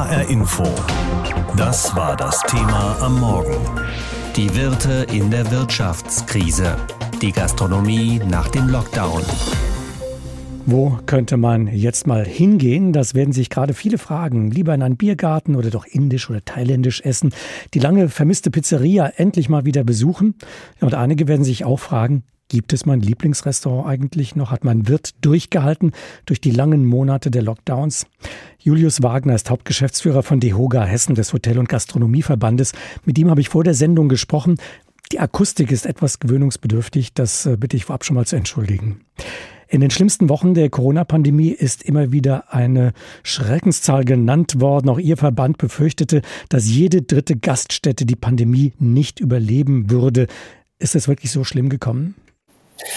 HR Info. Das war das Thema am Morgen. Die Wirte in der Wirtschaftskrise. Die Gastronomie nach dem Lockdown. Wo könnte man jetzt mal hingehen? Das werden sich gerade viele fragen. Lieber in einen Biergarten oder doch indisch oder thailändisch essen. Die lange vermisste Pizzeria endlich mal wieder besuchen. Und einige werden sich auch fragen, Gibt es mein Lieblingsrestaurant eigentlich noch? Hat mein Wirt durchgehalten durch die langen Monate der Lockdowns? Julius Wagner ist Hauptgeschäftsführer von DEHOGA Hessen des Hotel- und Gastronomieverbandes. Mit ihm habe ich vor der Sendung gesprochen. Die Akustik ist etwas gewöhnungsbedürftig. Das äh, bitte ich vorab schon mal zu entschuldigen. In den schlimmsten Wochen der Corona-Pandemie ist immer wieder eine Schreckenszahl genannt worden. Auch Ihr Verband befürchtete, dass jede dritte Gaststätte die Pandemie nicht überleben würde. Ist es wirklich so schlimm gekommen?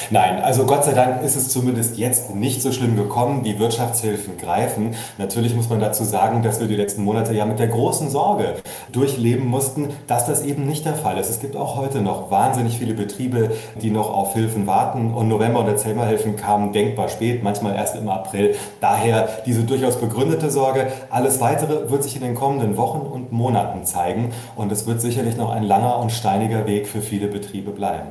Nein, also Gott sei Dank ist es zumindest jetzt nicht so schlimm gekommen. Die Wirtschaftshilfen greifen. Natürlich muss man dazu sagen, dass wir die letzten Monate ja mit der großen Sorge durchleben mussten, dass das eben nicht der Fall ist. Es gibt auch heute noch wahnsinnig viele Betriebe, die noch auf Hilfen warten. Und November- und Dezemberhilfen kamen denkbar spät, manchmal erst im April. Daher diese durchaus begründete Sorge. Alles Weitere wird sich in den kommenden Wochen und Monaten zeigen. Und es wird sicherlich noch ein langer und steiniger Weg für viele Betriebe bleiben.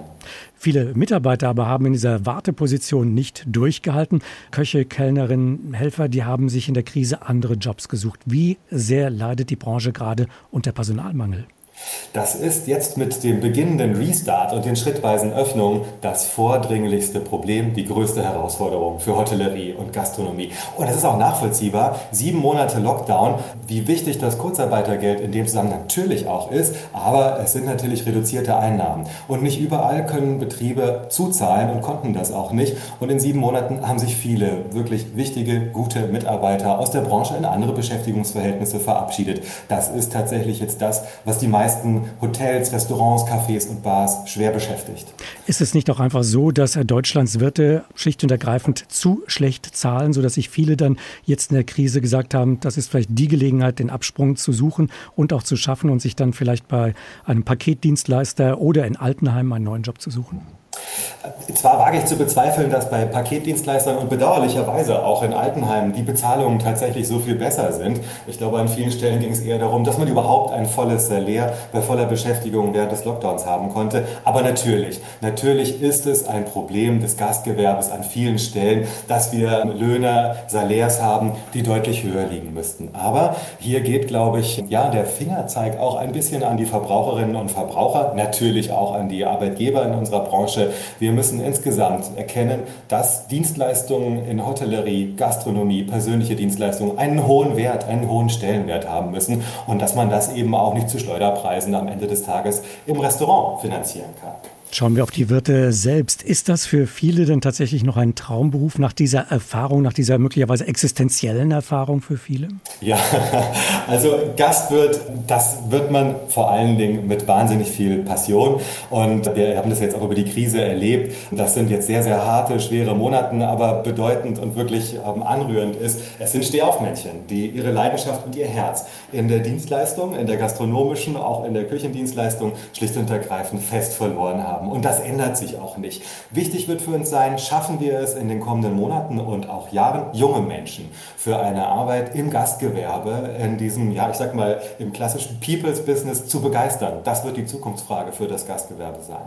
Viele Mitarbeiter aber haben in dieser Warteposition nicht durchgehalten. Köche, Kellnerinnen, Helfer, die haben sich in der Krise andere Jobs gesucht. Wie sehr leidet die Branche gerade unter Personalmangel? Das ist jetzt mit dem beginnenden Restart und den schrittweisen Öffnungen das vordringlichste Problem, die größte Herausforderung für Hotellerie und Gastronomie. Und es ist auch nachvollziehbar, sieben Monate Lockdown, wie wichtig das Kurzarbeitergeld in dem Zusammenhang natürlich auch ist, aber es sind natürlich reduzierte Einnahmen. Und nicht überall können Betriebe zuzahlen und konnten das auch nicht. Und in sieben Monaten haben sich viele wirklich wichtige, gute Mitarbeiter aus der Branche in andere Beschäftigungsverhältnisse verabschiedet. Das ist tatsächlich jetzt das, was die meisten meisten Hotels, Restaurants, Cafés und Bars schwer beschäftigt. Ist es nicht auch einfach so, dass Deutschlands Wirte schlicht und ergreifend zu schlecht zahlen, sodass sich viele dann jetzt in der Krise gesagt haben, das ist vielleicht die Gelegenheit, den Absprung zu suchen und auch zu schaffen und sich dann vielleicht bei einem Paketdienstleister oder in Altenheim einen neuen Job zu suchen? Zwar wage ich zu bezweifeln, dass bei Paketdienstleistern und bedauerlicherweise auch in Altenheimen die Bezahlungen tatsächlich so viel besser sind. Ich glaube, an vielen Stellen ging es eher darum, dass man überhaupt ein volles Salär bei voller Beschäftigung während des Lockdowns haben konnte. Aber natürlich, natürlich ist es ein Problem des Gastgewerbes an vielen Stellen, dass wir Löhne, Salärs haben, die deutlich höher liegen müssten. Aber hier geht, glaube ich, ja, der Fingerzeig auch ein bisschen an die Verbraucherinnen und Verbraucher, natürlich auch an die Arbeitgeber in unserer Branche. Wir müssen insgesamt erkennen, dass Dienstleistungen in Hotellerie, Gastronomie, persönliche Dienstleistungen einen hohen Wert, einen hohen Stellenwert haben müssen und dass man das eben auch nicht zu Schleuderpreisen am Ende des Tages im Restaurant finanzieren kann. Schauen wir auf die Wirte selbst. Ist das für viele denn tatsächlich noch ein Traumberuf nach dieser Erfahrung, nach dieser möglicherweise existenziellen Erfahrung für viele? Ja, also Gastwirt, das wird man vor allen Dingen mit wahnsinnig viel Passion. Und wir haben das jetzt auch über die Krise erlebt. Das sind jetzt sehr, sehr harte, schwere Monate, aber bedeutend und wirklich ähm, anrührend ist, es sind Stehaufmännchen, die ihre Leidenschaft und ihr Herz in der Dienstleistung, in der gastronomischen, auch in der Küchendienstleistung schlicht und ergreifend fest verloren haben haben. Und das ändert sich auch nicht. Wichtig wird für uns sein, schaffen wir es in den kommenden Monaten und auch Jahren, junge Menschen für eine Arbeit im Gastgewerbe, in diesem, ja, ich sag mal, im klassischen People's Business zu begeistern. Das wird die Zukunftsfrage für das Gastgewerbe sein.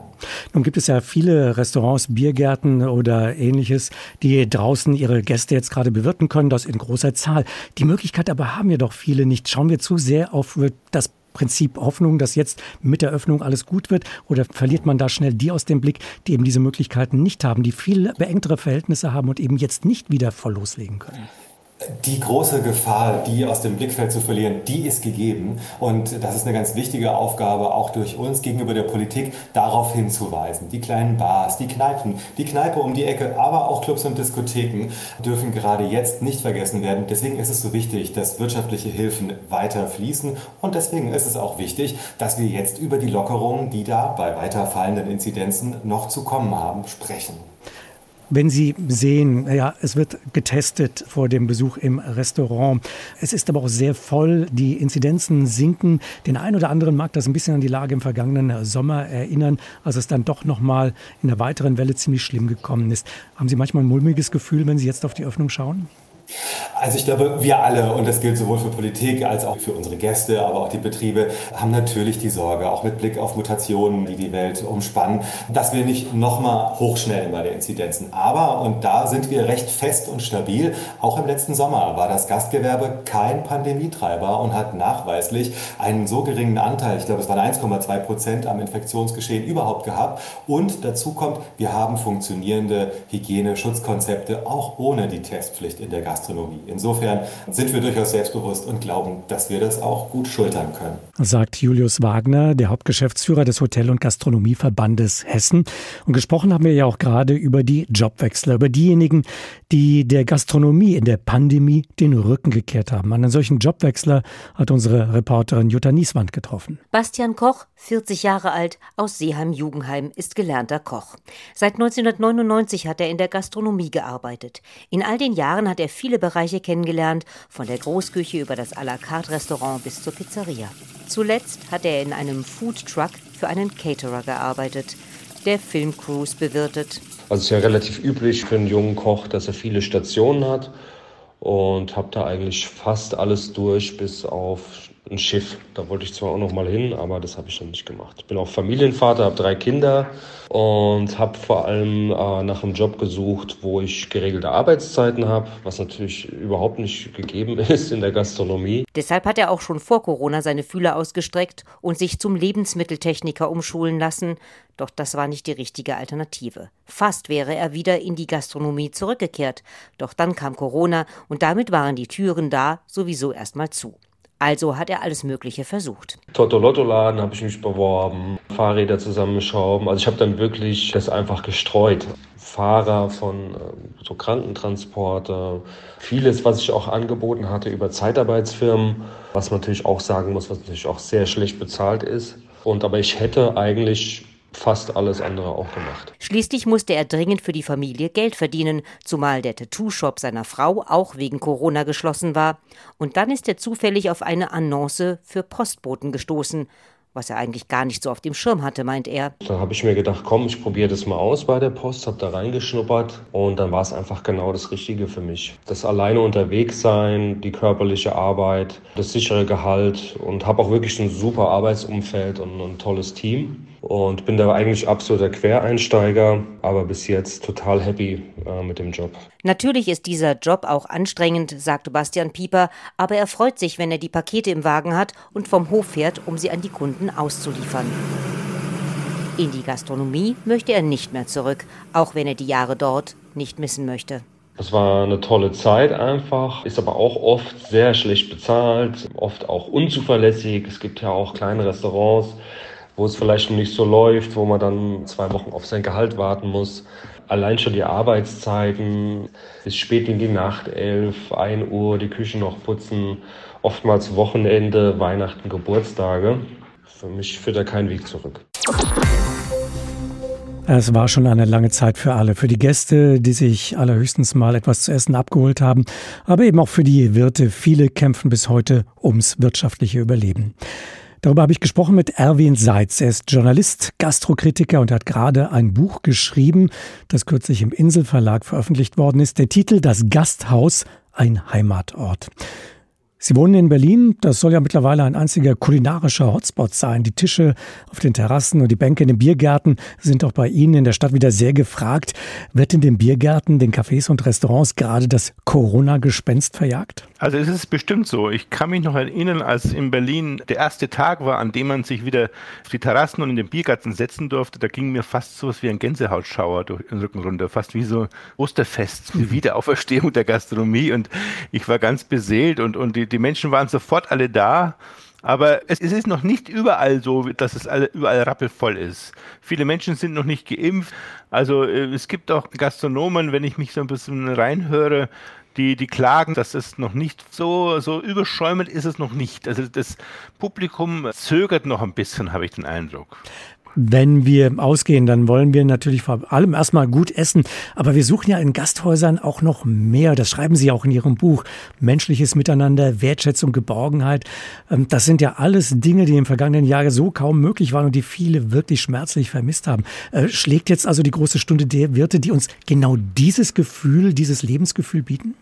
Nun gibt es ja viele Restaurants, Biergärten oder ähnliches, die draußen ihre Gäste jetzt gerade bewirten können, das in großer Zahl. Die Möglichkeit aber haben ja doch viele nicht. Schauen wir zu sehr auf das Prinzip Hoffnung, dass jetzt mit der Öffnung alles gut wird? Oder verliert man da schnell die aus dem Blick, die eben diese Möglichkeiten nicht haben, die viel beengtere Verhältnisse haben und eben jetzt nicht wieder voll loslegen können? Die große Gefahr, die aus dem Blickfeld zu verlieren, die ist gegeben. Und das ist eine ganz wichtige Aufgabe, auch durch uns gegenüber der Politik, darauf hinzuweisen. Die kleinen Bars, die Kneipen, die Kneipe um die Ecke, aber auch Clubs und Diskotheken dürfen gerade jetzt nicht vergessen werden. Deswegen ist es so wichtig, dass wirtschaftliche Hilfen weiter fließen. Und deswegen ist es auch wichtig, dass wir jetzt über die Lockerungen, die da bei weiter fallenden Inzidenzen noch zu kommen haben, sprechen. Wenn Sie sehen, ja, es wird getestet vor dem Besuch im Restaurant. Es ist aber auch sehr voll. Die Inzidenzen sinken. Den einen oder anderen mag das ein bisschen an die Lage im vergangenen Sommer erinnern, als es dann doch noch mal in der weiteren Welle ziemlich schlimm gekommen ist. Haben Sie manchmal ein mulmiges Gefühl, wenn Sie jetzt auf die Öffnung schauen? Also ich glaube, wir alle, und das gilt sowohl für Politik als auch für unsere Gäste, aber auch die Betriebe, haben natürlich die Sorge, auch mit Blick auf Mutationen, die die Welt umspannen, dass wir nicht nochmal hochschnellen bei den Inzidenzen. Aber, und da sind wir recht fest und stabil, auch im letzten Sommer war das Gastgewerbe kein Pandemietreiber und hat nachweislich einen so geringen Anteil, ich glaube es waren 1,2 Prozent am Infektionsgeschehen überhaupt gehabt. Und dazu kommt, wir haben funktionierende Hygiene-Schutzkonzepte auch ohne die Testpflicht in der Gastronomie. Insofern sind wir durchaus selbstbewusst und glauben, dass wir das auch gut schultern können. Sagt Julius Wagner, der Hauptgeschäftsführer des Hotel- und Gastronomieverbandes Hessen. Und gesprochen haben wir ja auch gerade über die Jobwechsler, über diejenigen, die der Gastronomie in der Pandemie den Rücken gekehrt haben. Einen solchen Jobwechsler hat unsere Reporterin Jutta Nieswand getroffen. Bastian Koch, 40 Jahre alt, aus Seeheim-Jugendheim, ist gelernter Koch. Seit 1999 hat er in der Gastronomie gearbeitet. In all den Jahren hat er viele Bereiche kennengelernt, von der Großküche über das à la carte Restaurant bis zur Pizzeria. Zuletzt hat er in einem Food Truck für einen Caterer gearbeitet, der Filmcrews bewirtet. Also es ist ja relativ üblich für einen jungen Koch, dass er viele Stationen hat und habe da eigentlich fast alles durch, bis auf ein Schiff. Da wollte ich zwar auch noch mal hin, aber das habe ich noch nicht gemacht. Ich bin auch Familienvater, habe drei Kinder und habe vor allem äh, nach einem Job gesucht, wo ich geregelte Arbeitszeiten habe, was natürlich überhaupt nicht gegeben ist in der Gastronomie. Deshalb hat er auch schon vor Corona seine Fühler ausgestreckt und sich zum Lebensmitteltechniker umschulen lassen. Doch das war nicht die richtige Alternative. Fast wäre er wieder in die Gastronomie zurückgekehrt. Doch dann kam Corona und damit waren die Türen da sowieso erstmal zu. Also hat er alles Mögliche versucht. Toto-Lotto-Laden habe ich mich beworben, Fahrräder zusammenschrauben. Also ich habe dann wirklich das einfach gestreut. Fahrer von äh, so Krankentransporte, vieles, was ich auch angeboten hatte über Zeitarbeitsfirmen, was man natürlich auch sagen muss, was natürlich auch sehr schlecht bezahlt ist. Und aber ich hätte eigentlich fast alles andere auch gemacht. Schließlich musste er dringend für die Familie Geld verdienen, zumal der Tattoo-Shop seiner Frau auch wegen Corona geschlossen war. Und dann ist er zufällig auf eine Annonce für Postboten gestoßen was er eigentlich gar nicht so auf dem Schirm hatte, meint er. Da habe ich mir gedacht, komm, ich probiere das mal aus bei der Post, habe da reingeschnuppert und dann war es einfach genau das Richtige für mich. Das alleine unterwegs sein, die körperliche Arbeit, das sichere Gehalt und habe auch wirklich ein super Arbeitsumfeld und ein tolles Team und bin da eigentlich absoluter Quereinsteiger, aber bis jetzt total happy äh, mit dem Job. Natürlich ist dieser Job auch anstrengend, sagte Bastian Pieper, aber er freut sich, wenn er die Pakete im Wagen hat und vom Hof fährt, um sie an die Kunden auszuliefern. In die Gastronomie möchte er nicht mehr zurück, auch wenn er die Jahre dort nicht missen möchte. Es war eine tolle Zeit einfach, ist aber auch oft sehr schlecht bezahlt, oft auch unzuverlässig. Es gibt ja auch kleine Restaurants, wo es vielleicht nicht so läuft, wo man dann zwei Wochen auf sein Gehalt warten muss. Allein schon die Arbeitszeiten, bis spät in die Nacht, elf, ein Uhr, die Küche noch putzen, oftmals Wochenende, Weihnachten, Geburtstage. Für mich führt da kein Weg zurück. Es war schon eine lange Zeit für alle, für die Gäste, die sich allerhöchstens mal etwas zu essen abgeholt haben, aber eben auch für die Wirte. Viele kämpfen bis heute ums wirtschaftliche Überleben. Darüber habe ich gesprochen mit Erwin Seitz. Er ist Journalist, Gastrokritiker und hat gerade ein Buch geschrieben, das kürzlich im Inselverlag veröffentlicht worden ist. Der Titel Das Gasthaus, ein Heimatort. Sie wohnen in Berlin. Das soll ja mittlerweile ein einziger kulinarischer Hotspot sein. Die Tische auf den Terrassen und die Bänke in den Biergärten sind auch bei Ihnen in der Stadt wieder sehr gefragt. Wird in den Biergärten, den Cafés und Restaurants gerade das Corona-Gespenst verjagt? Also es ist bestimmt so. Ich kann mich noch erinnern, als in Berlin der erste Tag war, an dem man sich wieder auf die Terrassen und in den Biergarten setzen durfte. Da ging mir fast so was wie ein Gänsehautschauer durch den Rücken runter. Fast wie so Osterfest, die Wiederauferstehung der Gastronomie. Und ich war ganz beseelt und, und die, die Menschen waren sofort alle da. Aber es, es, ist noch nicht überall so, dass es alle, überall rappelvoll ist. Viele Menschen sind noch nicht geimpft. Also äh, es gibt auch Gastronomen, wenn ich mich so ein bisschen reinhöre, die, die klagen, dass es noch nicht so, so überschäumend ist es noch nicht. Also das Publikum zögert noch ein bisschen, habe ich den Eindruck. Wenn wir ausgehen, dann wollen wir natürlich vor allem erstmal gut essen. Aber wir suchen ja in Gasthäusern auch noch mehr. Das schreiben Sie auch in Ihrem Buch. Menschliches Miteinander, Wertschätzung, Geborgenheit. Ähm, das sind ja alles Dinge, die im vergangenen Jahr so kaum möglich waren und die viele wirklich schmerzlich vermisst haben. Äh, schlägt jetzt also die große Stunde der Wirte, die uns genau dieses Gefühl, dieses Lebensgefühl bieten?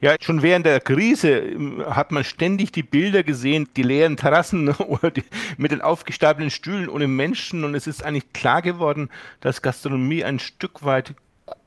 Ja, schon während der Krise ähm, hat man ständig die Bilder gesehen, die leeren Terrassen oder die, mit den aufgestapelten Stühlen ohne Menschen. Und es ist eigentlich klar geworden, dass Gastronomie ein Stück weit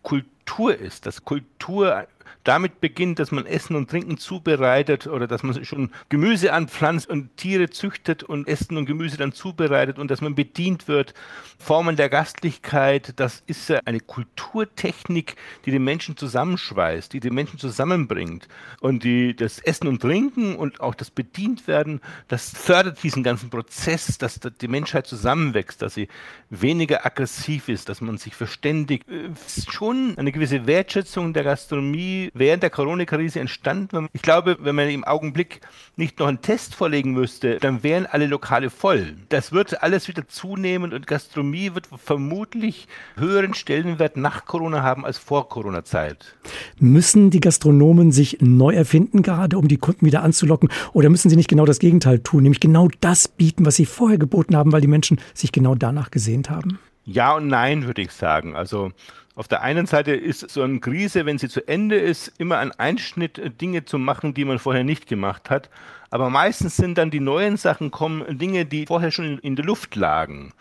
Kultur ist, dass Kultur damit beginnt, dass man Essen und Trinken zubereitet oder dass man schon Gemüse anpflanzt und Tiere züchtet und Essen und Gemüse dann zubereitet und dass man bedient wird. Formen der Gastlichkeit, das ist ja eine Kulturtechnik, die den Menschen zusammenschweißt, die den Menschen zusammenbringt. Und die, das Essen und Trinken und auch das Bedientwerden, das fördert diesen ganzen Prozess, dass die Menschheit zusammenwächst, dass sie weniger aggressiv ist, dass man sich verständigt. Äh, schon eine gewisse Wertschätzung der Gastronomie während der Corona-Krise entstanden. Ich glaube, wenn man im Augenblick nicht noch einen Test vorlegen müsste, dann wären alle Lokale voll. Das wird alles wieder zunehmen und Gastronomie wird vermutlich höheren Stellenwert nach Corona haben als vor Corona-Zeit. Müssen die Gastronomen sich neu erfinden, gerade um die Kunden wieder anzulocken? Oder müssen sie nicht genau das Gegenteil tun, nämlich genau das bieten, was sie vorher geboten haben, weil die Menschen sich genau danach gesehnt haben? Ja und nein, würde ich sagen. Also auf der einen Seite ist so eine Krise, wenn sie zu Ende ist, immer ein Einschnitt, äh, Dinge zu machen, die man vorher nicht gemacht hat. Aber meistens sind dann die neuen Sachen kommen, Dinge, die vorher schon in der Luft lagen.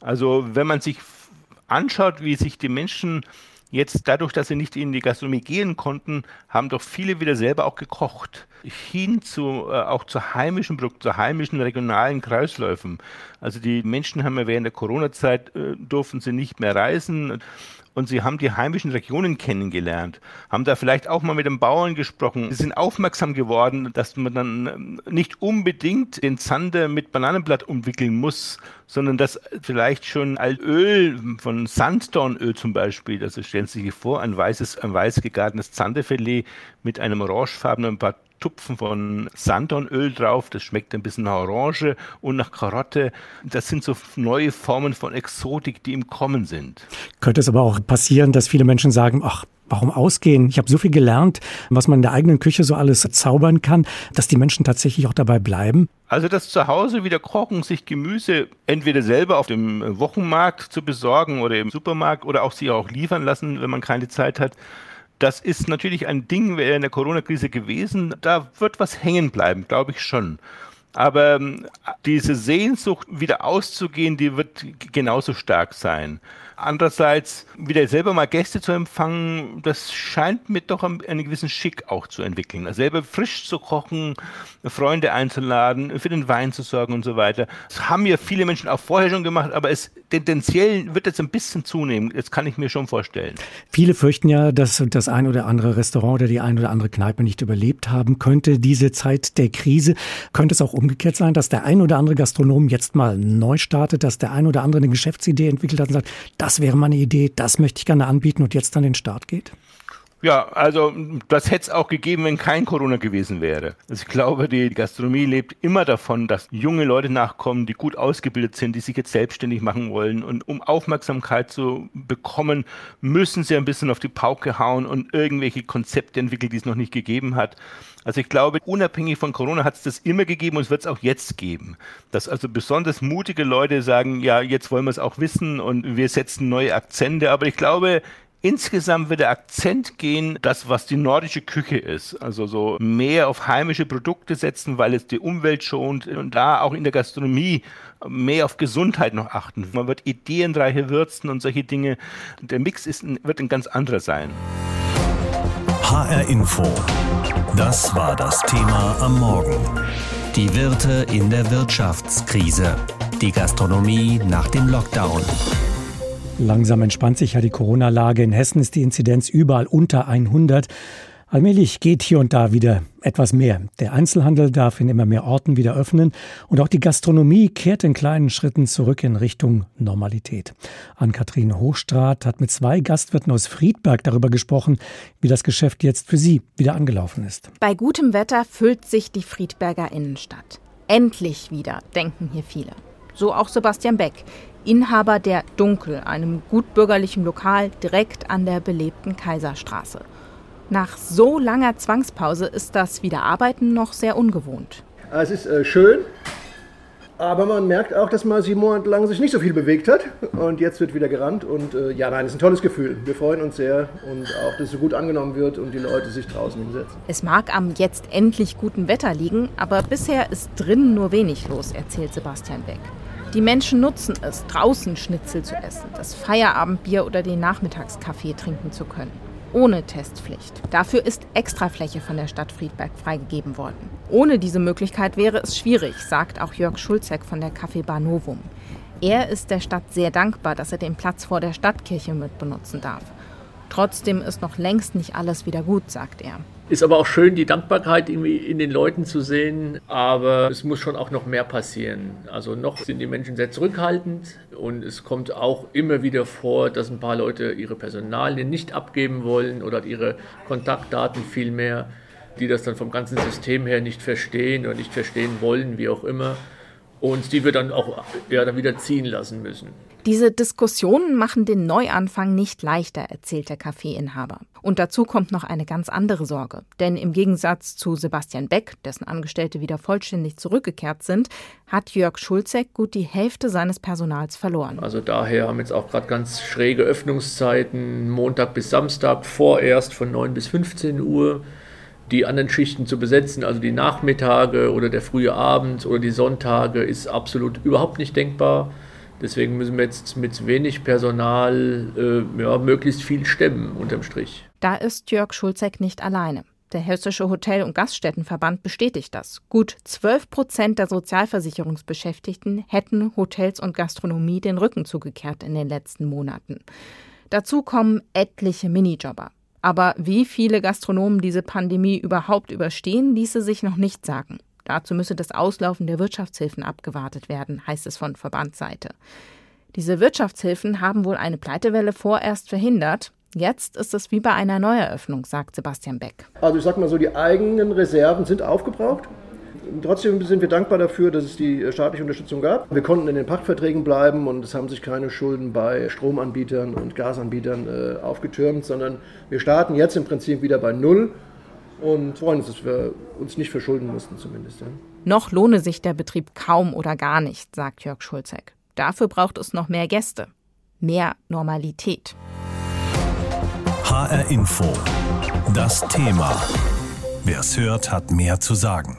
Also wenn man sich anschaut, wie sich die Menschen jetzt dadurch, dass sie nicht in die Gastronomie gehen konnten, haben doch viele wieder selber auch gekocht. Hin zu, äh, auch zu heimischen Produkten, zu heimischen regionalen Kreisläufen. Also die Menschen haben ja während der Corona-Zeit äh, durften sie nicht mehr reisen und sie haben die heimischen Regionen kennengelernt, haben da vielleicht auch mal mit den Bauern gesprochen. Sie sind aufmerksam geworden, dass man dann ähm, nicht unbedingt den Zander mit Bananenblatt umwickeln muss, sondern dass vielleicht schon Öl von Sanddornöl zum Beispiel, also stellen Sie sich vor, ein weißes, ein weiß gegartenes Zanderfilet mit einem orangefarbenen ein Tupfen von Sanddornöl drauf. Das schmeckt ein bisschen nach Orange und nach Karotte. Das sind so neue Formen von Exotik, die im Kommen sind. Könnte es aber auch passieren, dass viele Menschen sagen, ach, Warum ausgehen? Ich habe so viel gelernt, was man in der eigenen Küche so alles zaubern kann, dass die Menschen tatsächlich auch dabei bleiben. Also das zu Hause wieder kochen, sich Gemüse entweder selber auf dem Wochenmarkt zu besorgen oder im Supermarkt oder auch sich auch liefern lassen, wenn man keine Zeit hat. Das ist natürlich ein Ding in der Corona-Krise gewesen. Da wird was hängen bleiben, glaube ich schon. Aber ähm, diese Sehnsucht, wieder auszugehen, die wird genauso stark sein. Andererseits, wieder selber mal Gäste zu empfangen, das scheint mir doch einen gewissen Schick auch zu entwickeln. Also selber frisch zu kochen, Freunde einzuladen, für den Wein zu sorgen und so weiter. Das haben ja viele Menschen auch vorher schon gemacht, aber es tendenziell wird jetzt ein bisschen zunehmen. Das kann ich mir schon vorstellen. Viele fürchten ja, dass das ein oder andere Restaurant oder die ein oder andere Kneipe nicht überlebt haben könnte. Diese Zeit der Krise könnte es auch umgekehrt sein, dass der ein oder andere Gastronom jetzt mal neu startet, dass der ein oder andere eine Geschäftsidee entwickelt hat und sagt, das wäre mal eine Idee, das möchte ich gerne anbieten und jetzt dann den Start geht? Ja, also das hätte es auch gegeben, wenn kein Corona gewesen wäre. Also ich glaube, die Gastronomie lebt immer davon, dass junge Leute nachkommen, die gut ausgebildet sind, die sich jetzt selbstständig machen wollen. Und um Aufmerksamkeit zu bekommen, müssen sie ein bisschen auf die Pauke hauen und irgendwelche Konzepte entwickeln, die es noch nicht gegeben hat. Also ich glaube, unabhängig von Corona hat es das immer gegeben und es wird es auch jetzt geben. Dass also besonders mutige Leute sagen, ja, jetzt wollen wir es auch wissen und wir setzen neue Akzente. Aber ich glaube, Insgesamt wird der Akzent gehen, das, was die nordische Küche ist. Also so mehr auf heimische Produkte setzen, weil es die Umwelt schont und da auch in der Gastronomie mehr auf Gesundheit noch achten. Man wird ideenreiche würzen und solche Dinge. Der Mix ist, wird ein ganz anderer sein. HR Info. Das war das Thema am Morgen. Die Wirte in der Wirtschaftskrise. Die Gastronomie nach dem Lockdown. Langsam entspannt sich ja die Corona-Lage. In Hessen ist die Inzidenz überall unter 100. Allmählich geht hier und da wieder etwas mehr. Der Einzelhandel darf in immer mehr Orten wieder öffnen und auch die Gastronomie kehrt in kleinen Schritten zurück in Richtung Normalität. Ann-Kathrin Hochstraat hat mit zwei Gastwirten aus Friedberg darüber gesprochen, wie das Geschäft jetzt für sie wieder angelaufen ist. Bei gutem Wetter füllt sich die Friedberger Innenstadt. Endlich wieder, denken hier viele. So auch Sebastian Beck. Inhaber der Dunkel, einem gutbürgerlichen Lokal direkt an der belebten Kaiserstraße. Nach so langer Zwangspause ist das Wiederarbeiten noch sehr ungewohnt. Es ist äh, schön, Aber man merkt auch, dass man sieben Monate lang sich nicht so viel bewegt hat. Und jetzt wird wieder gerannt. Und äh, ja, nein, es ist ein tolles Gefühl. Wir freuen uns sehr. Und auch, dass es so gut angenommen wird und die Leute sich draußen hinsetzen. Es mag am jetzt endlich guten Wetter liegen, aber bisher ist drinnen nur wenig los, erzählt Sebastian Beck. Die Menschen nutzen es, draußen Schnitzel zu essen, das Feierabendbier oder den Nachmittagskaffee trinken zu können ohne Testpflicht. Dafür ist Extrafläche von der Stadt Friedberg freigegeben worden. Ohne diese Möglichkeit wäre es schwierig, sagt auch Jörg Schulzek von der Café Bar Novum. Er ist der Stadt sehr dankbar, dass er den Platz vor der Stadtkirche mit benutzen darf. Trotzdem ist noch längst nicht alles wieder gut, sagt er. Ist aber auch schön, die Dankbarkeit irgendwie in den Leuten zu sehen, aber es muss schon auch noch mehr passieren. Also noch sind die Menschen sehr zurückhaltend und es kommt auch immer wieder vor, dass ein paar Leute ihre Personalien nicht abgeben wollen oder ihre Kontaktdaten vielmehr, die das dann vom ganzen System her nicht verstehen oder nicht verstehen wollen, wie auch immer. Und die wir dann auch ja, dann wieder ziehen lassen müssen. Diese Diskussionen machen den Neuanfang nicht leichter, erzählt der Kaffeeinhaber. Und dazu kommt noch eine ganz andere Sorge. Denn im Gegensatz zu Sebastian Beck, dessen Angestellte wieder vollständig zurückgekehrt sind, hat Jörg Schulzek gut die Hälfte seines Personals verloren. Also daher haben jetzt auch gerade ganz schräge Öffnungszeiten, Montag bis Samstag, vorerst von 9 bis 15 Uhr die anderen Schichten zu besetzen, also die Nachmittage oder der frühe Abend oder die Sonntage, ist absolut überhaupt nicht denkbar. Deswegen müssen wir jetzt mit wenig Personal äh, ja, möglichst viel stemmen unterm Strich. Da ist Jörg Schulzek nicht alleine. Der Hessische Hotel- und Gaststättenverband bestätigt das. Gut 12 Prozent der Sozialversicherungsbeschäftigten hätten Hotels und Gastronomie den Rücken zugekehrt in den letzten Monaten. Dazu kommen etliche Minijobber. Aber wie viele Gastronomen diese Pandemie überhaupt überstehen, ließe sich noch nicht sagen. Dazu müsse das Auslaufen der Wirtschaftshilfen abgewartet werden, heißt es von Verbandsseite. Diese Wirtschaftshilfen haben wohl eine Pleitewelle vorerst verhindert. Jetzt ist es wie bei einer Neueröffnung, sagt Sebastian Beck. Also ich sag mal so, die eigenen Reserven sind aufgebraucht. Trotzdem sind wir dankbar dafür, dass es die staatliche Unterstützung gab. Wir konnten in den Pachtverträgen bleiben und es haben sich keine Schulden bei Stromanbietern und Gasanbietern äh, aufgetürmt, sondern wir starten jetzt im Prinzip wieder bei Null und freuen uns, dass wir uns nicht verschulden mussten zumindest. Ja. Noch lohne sich der Betrieb kaum oder gar nicht, sagt Jörg Schulzek. Dafür braucht es noch mehr Gäste, mehr Normalität. HR Info. Das Thema. Wer es hört, hat mehr zu sagen.